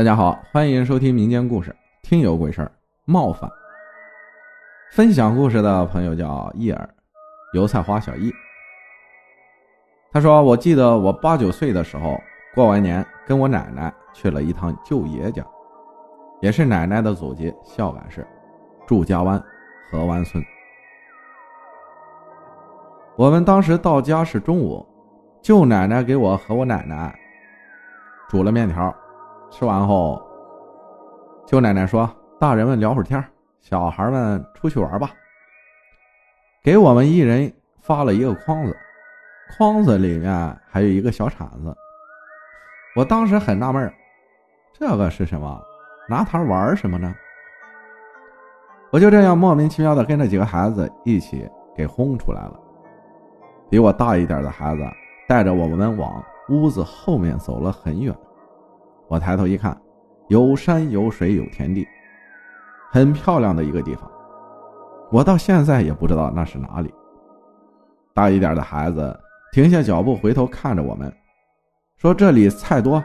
大家好，欢迎收听民间故事《听有鬼事儿冒犯》。分享故事的朋友叫叶儿，油菜花小易。他说：“我记得我八九岁的时候，过完年跟我奶奶去了一趟舅爷家，也是奶奶的祖籍孝感市祝家湾河湾村。我们当时到家是中午，舅奶奶给我和我奶奶煮了面条。”吃完后，舅奶奶说：“大人们聊会儿天，小孩们出去玩吧。”给我们一人发了一个筐子，筐子里面还有一个小铲子。我当时很纳闷这个是什么？拿它玩什么呢？我就这样莫名其妙的跟着几个孩子一起给轰出来了。比我大一点的孩子带着我们往屋子后面走了很远。我抬头一看，有山有水有田地，很漂亮的一个地方。我到现在也不知道那是哪里。大一点的孩子停下脚步，回头看着我们，说：“这里菜多，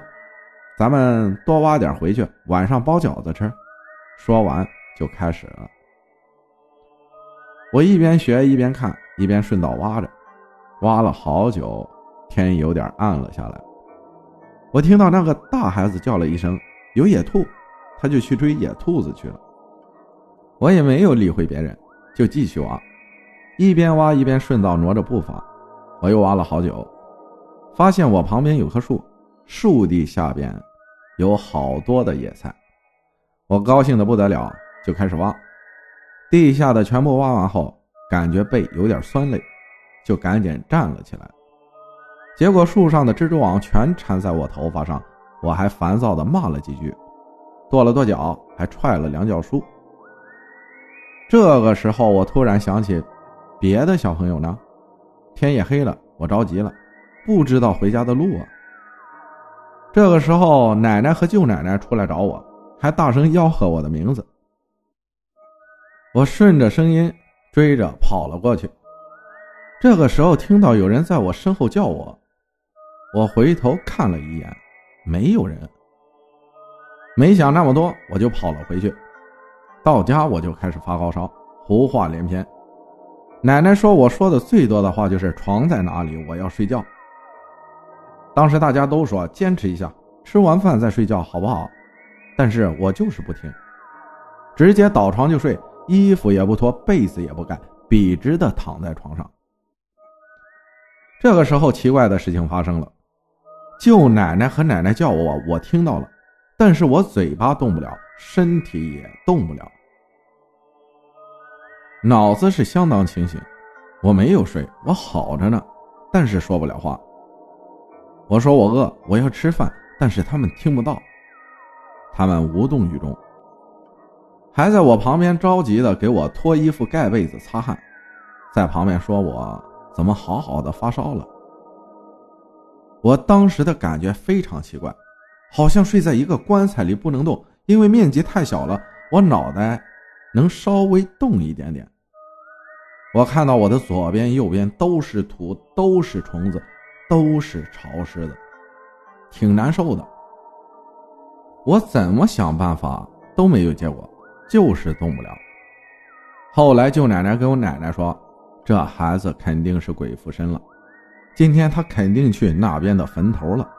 咱们多挖点回去，晚上包饺子吃。”说完就开始了。我一边学一边看，一边顺道挖着，挖了好久，天有点暗了下来。我听到那个大孩子叫了一声“有野兔”，他就去追野兔子去了。我也没有理会别人，就继续挖，一边挖一边顺道挪着步伐。我又挖了好久，发现我旁边有棵树，树地下边有好多的野菜。我高兴的不得了，就开始挖。地下的全部挖完后，感觉背有点酸累，就赶紧站了起来。结果树上的蜘蛛网全缠在我头发上，我还烦躁的骂了几句，跺了跺脚，还踹了两脚树。这个时候，我突然想起，别的小朋友呢？天也黑了，我着急了，不知道回家的路啊。这个时候，奶奶和舅奶奶出来找我，还大声吆喝我的名字。我顺着声音追着跑了过去。这个时候，听到有人在我身后叫我。我回头看了一眼，没有人。没想那么多，我就跑了回去。到家我就开始发高烧，胡话连篇。奶奶说我说的最多的话就是“床在哪里？我要睡觉。”当时大家都说坚持一下，吃完饭再睡觉，好不好？但是我就是不听，直接倒床就睡，衣服也不脱，被子也不盖，笔直的躺在床上。这个时候，奇怪的事情发生了。舅奶奶和奶奶叫我，我听到了，但是我嘴巴动不了，身体也动不了，脑子是相当清醒，我没有睡，我好着呢，但是说不了话。我说我饿，我要吃饭，但是他们听不到，他们无动于衷，还在我旁边着急的给我脱衣服、盖被子、擦汗，在旁边说我怎么好好的发烧了。我当时的感觉非常奇怪，好像睡在一个棺材里不能动，因为面积太小了，我脑袋能稍微动一点点。我看到我的左边、右边都是土，都是虫子，都是潮湿的，挺难受的。我怎么想办法都没有结果，就是动不了。后来舅奶奶跟我奶奶说，这孩子肯定是鬼附身了。今天他肯定去那边的坟头了。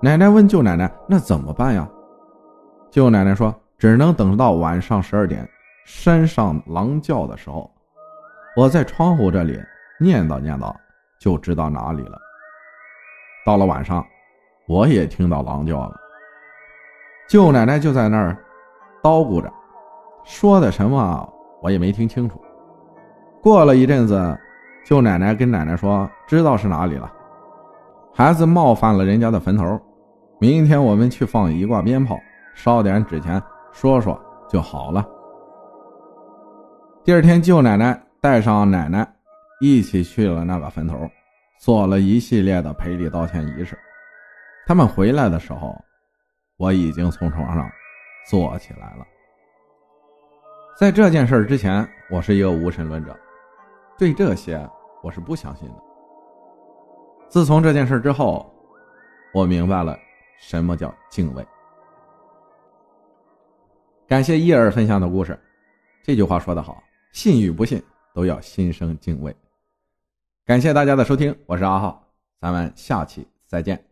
奶奶问舅奶奶：“那怎么办呀？”舅奶奶说：“只能等到晚上十二点，山上狼叫的时候，我在窗户这里念叨念叨，就知道哪里了。”到了晚上，我也听到狼叫了。舅奶奶就在那儿叨咕着，说的什么我也没听清楚。过了一阵子。舅奶奶跟奶奶说：“知道是哪里了，孩子冒犯了人家的坟头，明天我们去放一挂鞭炮，烧点纸钱，说说就好了。”第二天，舅奶奶带上奶奶一起去了那个坟头，做了一系列的赔礼道歉仪式。他们回来的时候，我已经从床上坐起来了。在这件事之前，我是一个无神论者，对这些。我是不相信的。自从这件事之后我明白了什么叫敬畏。感谢叶儿分享的故事这句话说的好信与不信都要心生敬畏。感谢大家的收听我是阿浩咱们下期再见。